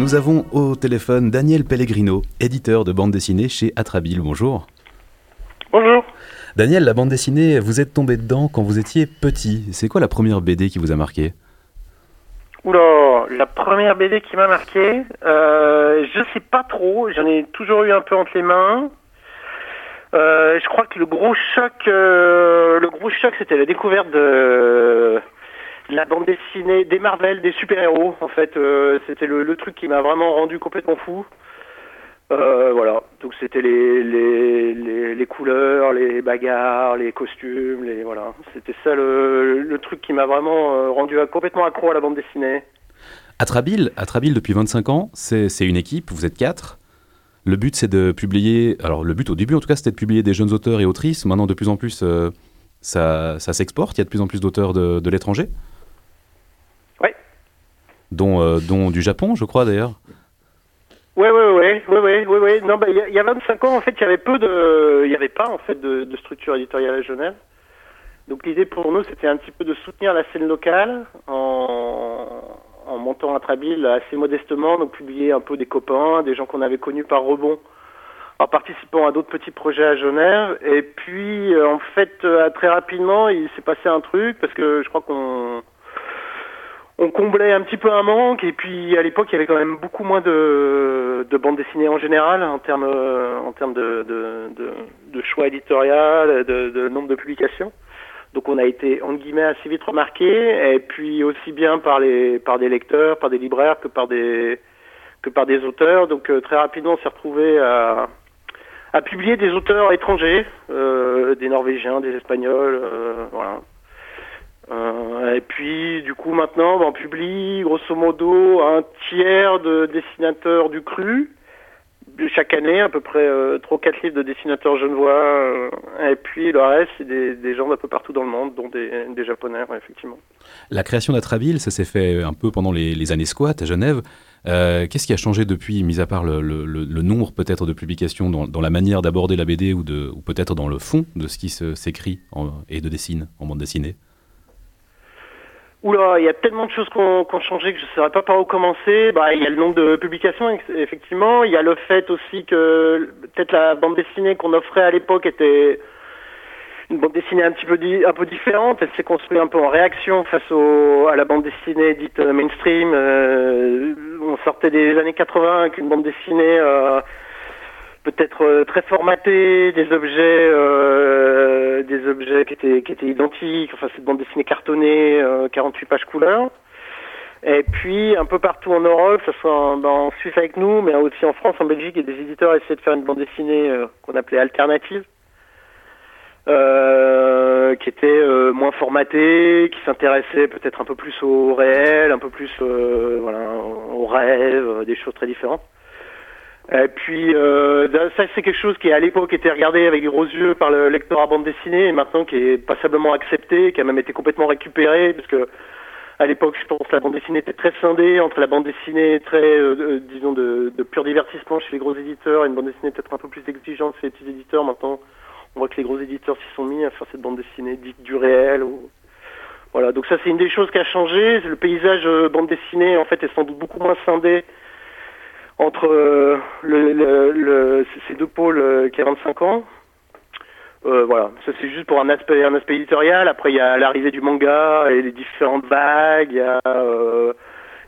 Nous avons au téléphone Daniel Pellegrino, éditeur de bande dessinée chez Atrabile. Bonjour. Bonjour. Daniel, la bande dessinée, vous êtes tombé dedans quand vous étiez petit. C'est quoi la première BD qui vous a marqué? Oula, la première BD qui m'a marqué, euh, je sais pas trop, j'en ai toujours eu un peu entre les mains. Euh, je crois que le gros choc, euh, le gros choc, c'était la découverte de la bande dessinée des Marvel, des super-héros. En fait, euh, c'était le, truc qui m'a vraiment rendu complètement fou. Euh, voilà, donc c'était les, les, les, couleurs, les bagarres, les costumes, les voilà. C'était ça le, truc qui m'a vraiment euh, rendu complètement accro à la bande dessinée. Atrabile, Atrabile depuis 25 ans, c'est une équipe, vous êtes quatre. Le but c'est de publier, alors le but au début en tout cas c'était de publier des jeunes auteurs et autrices. Maintenant de plus en plus ça, ça s'exporte, il y a de plus en plus d'auteurs de, de l'étranger. Euh, dont du Japon je crois d'ailleurs. Oui, oui, oui, oui, oui, oui. Non, bah, il y, y, a 25 ans, en fait, il y avait peu de, il n'y avait pas en fait de, structure éditoriale à Genève. Donc l'idée pour nous, c'était un petit peu de soutenir la scène locale en, en montant à Trabille assez modestement, donc publier un peu des copains, des gens qu'on avait connus par rebond, en participant à d'autres petits projets à Genève. Et puis, euh, en fait, euh, très rapidement, il s'est passé un truc parce que je crois qu'on on comblait un petit peu un manque et puis à l'époque il y avait quand même beaucoup moins de, de bandes dessinées en général en termes en termes de, choix éditorial, de, nombre de publications. Donc on a été en guillemets assez vite remarqué et puis aussi bien par les par des lecteurs, par des libraires que par des que par des auteurs. Donc euh, très rapidement on s'est retrouvé à publier des auteurs étrangers, euh, des Norvégiens, des Espagnols, euh, voilà. Euh, et puis, du coup, maintenant, on publie grosso modo un tiers de dessinateurs du cru chaque année, à peu près euh, 3 4 livres de dessinateurs genevois. Euh, et puis, le reste, c'est des, gens d'un peu partout dans le monde, dont des, Japonais, effectivement. La création d'Atraville, ça s'est fait un peu pendant les, années squat à Genève. Euh, Qu'est-ce qui a changé depuis, mis à part le, nombre peut-être de publications, dans, la manière d'aborder la BD ou, ou peut-être dans le fond de ce qui s'écrit et de dessine en bande dessinée? Oula, il y a tellement de choses qui ont, qu ont, changé que je ne saurais pas par où commencer. Bah, il y a le nombre de publications, effectivement. Il y a le fait aussi que peut-être la bande dessinée qu'on offrait à l'époque était une bande dessinée un petit peu un peu différente. Elle s'est construite un peu en réaction face au, à la bande dessinée dite mainstream. Euh, on sortait des années 80 avec une bande dessinée euh, peut-être euh, très formaté, des objets, euh, des objets qui étaient identiques. Enfin, cette bande dessinée cartonnée, euh, 48 pages couleur. Et puis un peu partout en Europe, que ce soit en, en, Suisse avec nous, mais aussi en France, en Belgique, et des éditeurs essaient de faire une bande dessinée euh, qu'on appelait alternative. Euh, qui était euh, moins formaté, qui s'intéressait peut-être un peu plus au réel, un peu plus euh, voilà, au rêve, des choses très différentes. Et puis euh, ça c'est quelque chose qui à l'époque était regardé avec gros yeux par le lecteur à bande dessinée et maintenant qui est passablement accepté, qui a même été complètement récupéré parce que à l'époque je pense la bande dessinée était très scindée entre la bande dessinée très euh, disons de, de, pur divertissement chez les gros éditeurs et une bande dessinée peut-être un peu plus exigeante chez les petits éditeurs. Maintenant on voit que les gros éditeurs s'y sont mis à faire cette bande dessinée dite du réel ou voilà donc ça c'est une des choses qui a changé. Le paysage euh, bande dessinée en fait est sans doute beaucoup moins scindé entre euh, ces deux pôles euh, qui a 25 ans. Euh, voilà, ça c'est juste pour un aspect, éditorial. Après, il y a l'arrivée du manga et les différentes vagues.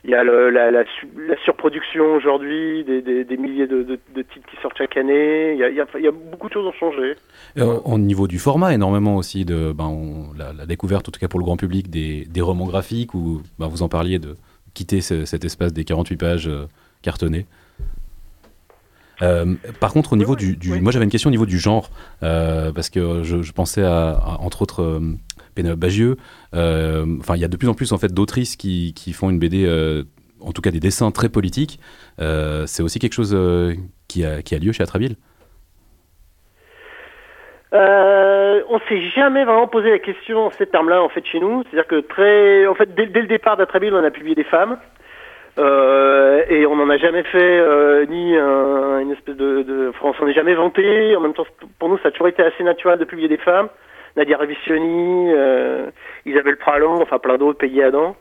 Il y a, la, surproduction aujourd'hui, des, milliers de, titres qui sortent chaque année. Il y a, beaucoup de choses ont changé. au niveau du format, énormément aussi de ben, la, découverte, en tout cas pour le grand public, des, romans graphiques où ben, vous en parliez de quitter ce, cet espace des 48 pages cartonnées. Euh, par contre, au niveau du, du oui. moi j'avais une question au niveau du genre euh, parce que je, je pensais à, à, entre autres euh, Pénélope Bagieux. Euh, enfin, il y a de plus en plus en fait d'autrices qui, qui, font une BD, euh, en tout cas des dessins très politiques. C'est aussi quelque chose qui a, qui, a, lieu chez Atraville. on s'est jamais vraiment posé la question en ces termes-là en fait chez nous. C'est-à-dire que très, en fait, dès, dès le départ d'Atraville, on a publié des femmes. Euh, et on n'en a jamais fait euh, ni un, une espèce de, de enfin, on s'en est jamais vanté. En même temps, pour nous, ça a toujours été assez naturel de publier des femmes. Nadia Revisioni, euh, Isabelle Pralon, enfin plein d'autres, Peggy Adam.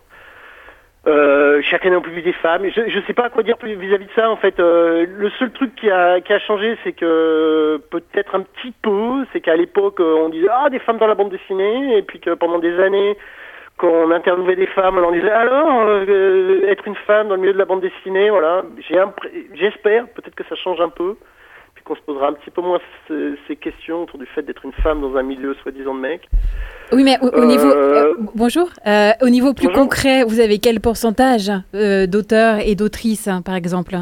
Euh, chaque année on publie des femmes. Je ne sais pas quoi dire vis-à-vis de ça en fait. Le seul truc qui a changé, c'est que peut-être un petit peu, c'est qu'à l'époque on disait ah des femmes dans la bande dessinée, et puis que pendant des années quand on interviewait des femmes, on leur disait alors euh, être une femme dans le milieu de la bande dessinée, voilà. J'espère peut-être que ça change un peu qu'on se posera un petit peu moins ces questions autour du fait d'être une femme dans un milieu soi-disant de mec. Oui, mais au, niveau euh, euh, bonjour, au niveau plus concret, vous avez quel pourcentage d'auteurs et d'autrices, hein, par exemple?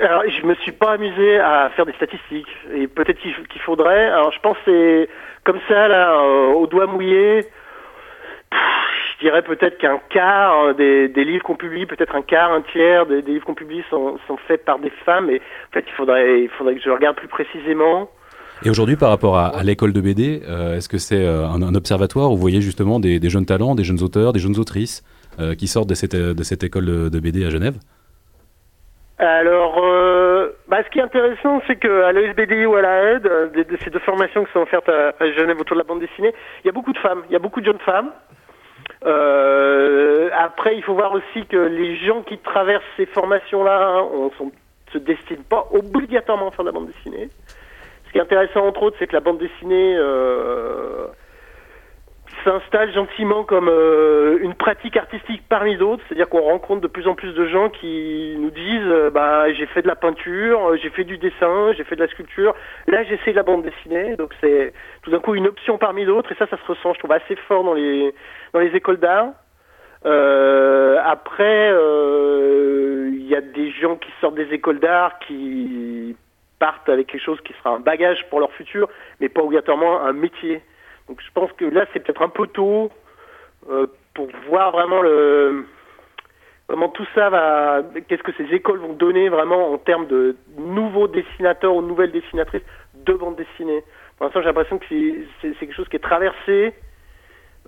Alors, je me suis pas amusé à faire des statistiques et peut-être qu'il faudrait. Alors, je pense c'est comme ça là, au doigt mouillé je dirais peut-être qu'un quart des, livres qu'on publie, peut-être un quart, un tiers des, livres qu'on publie sont, faits par des femmes. Et en fait, il faudrait, il faudrait que je regarde plus précisément. Et aujourd'hui, par rapport à, l'école de BD, euh, est-ce que c'est euh, un, observatoire où vous voyez justement des, jeunes talents, des jeunes auteurs, des jeunes autrices euh, qui sortent de cette, de cette école de, BD à Genève? Alors, bah, ce qui est intéressant, c'est qu'à l'ESBDI ou à la de, ces deux formations qui sont offertes à, à, Genève autour de la bande dessinée, il y a beaucoup de femmes, il y a beaucoup de jeunes femmes. Euh, après, il faut voir aussi que les gens qui traversent ces formations-là hein, on se destinent pas obligatoirement à faire de la bande dessinée. Ce qui est intéressant, entre autres, c'est que la bande dessinée euh, s'installe gentiment comme euh, une pratique artistique parmi d'autres, c'est-à-dire qu'on rencontre de plus en plus de gens qui nous disent euh, bah j'ai fait de la peinture, euh, j'ai fait du dessin, j'ai fait de la sculpture, là j'essaie de la bande dessinée, donc c'est tout d'un coup une option parmi d'autres et ça ça se ressent je trouve assez fort dans les dans les écoles d'art. après il y a des gens qui sortent des écoles d'art qui partent avec quelque chose qui sera un bagage pour leur futur, mais pas obligatoirement un métier. Donc je pense que là, c'est peut-être un peu tôt euh, pour voir vraiment le comment tout ça va, qu'est-ce que ces écoles vont donner vraiment en termes de nouveaux dessinateurs ou nouvelles dessinatrices de bande dessinée. Pour l'instant, j'ai l'impression que c'est quelque chose qui est traversé.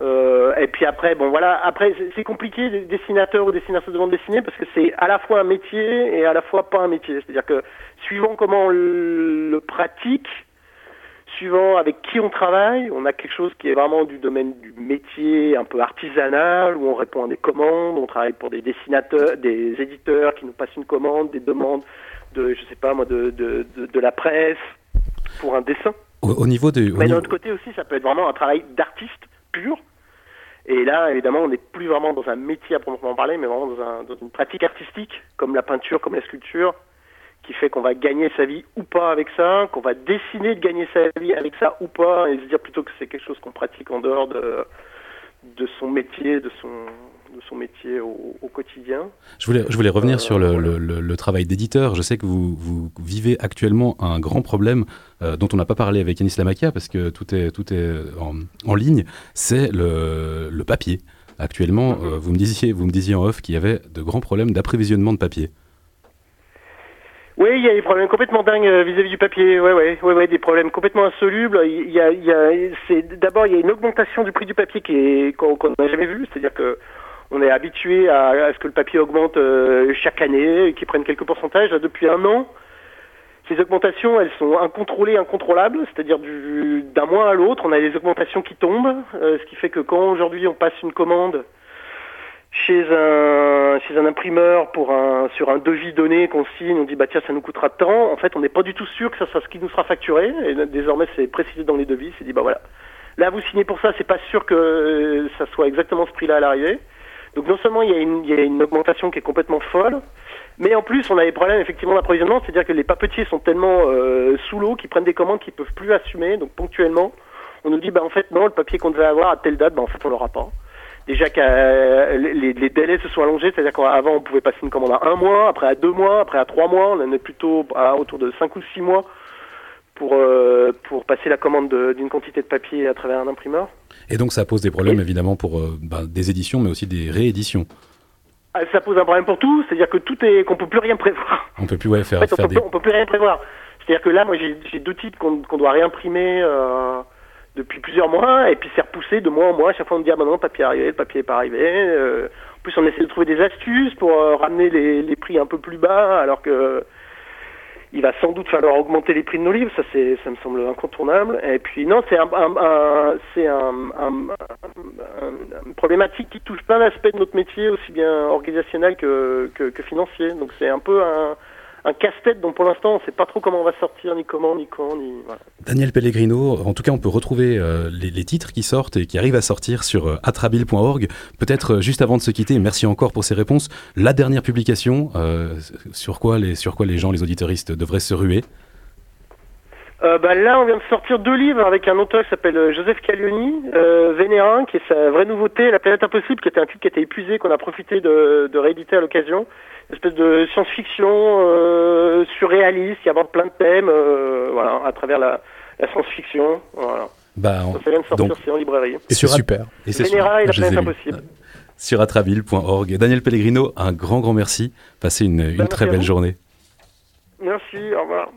Euh, et puis après, bon voilà, après c'est compliqué dessinateur ou dessinatrice de bande dessinée parce que c'est à la fois un métier et à la fois pas un métier. C'est-à-dire que suivant comment on le pratique, suivant avec qui on travaille, on a quelque chose qui est vraiment du domaine du métier un peu artisanal, où on répond à des commandes, on travaille pour des dessinateurs, des éditeurs qui nous passent une commande, des demandes de, je sais pas moi, de, de, de, la presse pour un dessin. Au, niveau de... Mais d'un autre côté aussi, ça peut être vraiment un travail d'artiste pur. Et là, évidemment, on n'est plus vraiment dans un métier à proprement parler, mais vraiment dans, un, dans une pratique artistique, comme la peinture, comme la sculpture, qui fait qu'on va gagner sa vie ou pas avec ça, qu'on va décider de gagner sa vie avec ça ou pas, et se dire plutôt que c'est quelque chose qu'on pratique en dehors de, de son métier, de son, de son métier au, quotidien. Je voulais, je voulais revenir sur le, le, le, travail d'éditeur. Je sais que vous, vous, vivez actuellement un grand problème euh, dont on n'a pas parlé avec Yanis Lamakia parce que tout est, tout est en, en ligne, c'est le, papier. Actuellement, euh, vous, me disiez, vous me disiez en off qu'il y avait de grands problèmes d'apprévisionnement de papier. Oui, il y a des problèmes complètement dingues euh, vis-à-vis du papier. Ouais, ouais, ouais, des problèmes complètement insolubles. Il y a, d'abord il y a une augmentation du prix du papier qui est qu'on n'a jamais vu. C'est-à-dire que on est habitué à, ce que le papier augmente euh, chaque année, qu'il prenne quelques pourcentages. depuis un an, ces augmentations, elles sont incontrôlées, incontrôlables. C'est-à-dire d'un mois à l'autre, on a des augmentations qui tombent, euh, ce qui fait que quand aujourd'hui on passe une commande chez un chez un imprimeur sur un devis donné qu'on signe, on dit bah tiens ça nous coûtera tant. En fait, on n'est pas du tout sûr que ça soit ce qui nous sera facturé. Et désormais, c'est précisé dans les devis. C'est dit bah voilà, là vous signez pour ça, c'est pas sûr que ça soit exactement ce prix-là à l'arrivée. Donc non seulement il y, a une, il y a une augmentation qui est complètement folle, mais en plus on a des problèmes effectivement d'approvisionnement, c'est-à-dire que les papetiers sont tellement euh, sous l'eau qu'ils prennent des commandes qu'ils peuvent plus assumer. Donc ponctuellement, on nous dit bah en fait non, le papier qu'on devait avoir à telle date, bah en fait on l'aura pas déjà que euh, les, délais se sont allongés, c'est-à-dire qu'avant on pouvait passer une commande à un mois, après à deux mois, après à trois mois, on en est plutôt à autour de cinq ou six mois pour, euh, pour passer la commande d'une quantité de papier à travers un imprimeur. Et donc ça pose des problèmes évidemment pour euh, bah, des éditions, mais aussi des rééditions. Ah, ça pose un problème pour tout, c'est-à-dire que tout est qu'on peut plus rien prévoir. On peut plus ouais, faire, en fait, on, peut, peut plus rien prévoir. C'est-à-dire que là, moi, j'ai deux titres qu'on doit réimprimer depuis plusieurs mois, et puis c'est repoussé de mois en mois. À chaque fois, on me dit ah ben non, le papier est arrivé, le papier n'est pas arrivé. Euh, en plus, on essaie de trouver des astuces pour euh, ramener les, les, prix un peu plus bas, alors que il va sans doute falloir augmenter les prix de nos livres, ça c'est, ça me semble incontournable. Et puis non, c'est un, c'est un, une problématique qui touche plein d'aspects de notre métier, aussi bien organisationnel que, que, que financier. Donc c'est un peu un, un casse-tête dont pour l'instant on ne sait pas trop comment on va sortir, ni comment, ni quand, ni voilà. Daniel Pellegrino, en tout cas on peut retrouver euh, les, titres qui sortent et qui arrivent à sortir sur euh, atrabil.org. Peut-être euh, juste avant de se quitter, merci encore pour ces réponses, la dernière publication, sur, quoi les, sur quoi les gens, les auditoristes devraient se ruer bah là, on vient de sortir deux livres avec un auteur qui s'appelle Joseph Caglioni, Vénérin, qui est sa vraie nouveauté, La planète impossible, qui était un titre qui était épuisé, qu'on a profité de, de rééditer à l'occasion espèce de science-fiction euh, surréaliste qui aborde plein de thèmes euh, voilà, à travers la, la science-fiction. Voilà. Bah, ça vient de sortir, c'est en librairie. Et c'est super. Et c'est Vénéra et la planète impossible. Sur atraville.org. Daniel Pellegrino, un grand, grand merci. Passez une, une très belle journée. Merci, au revoir.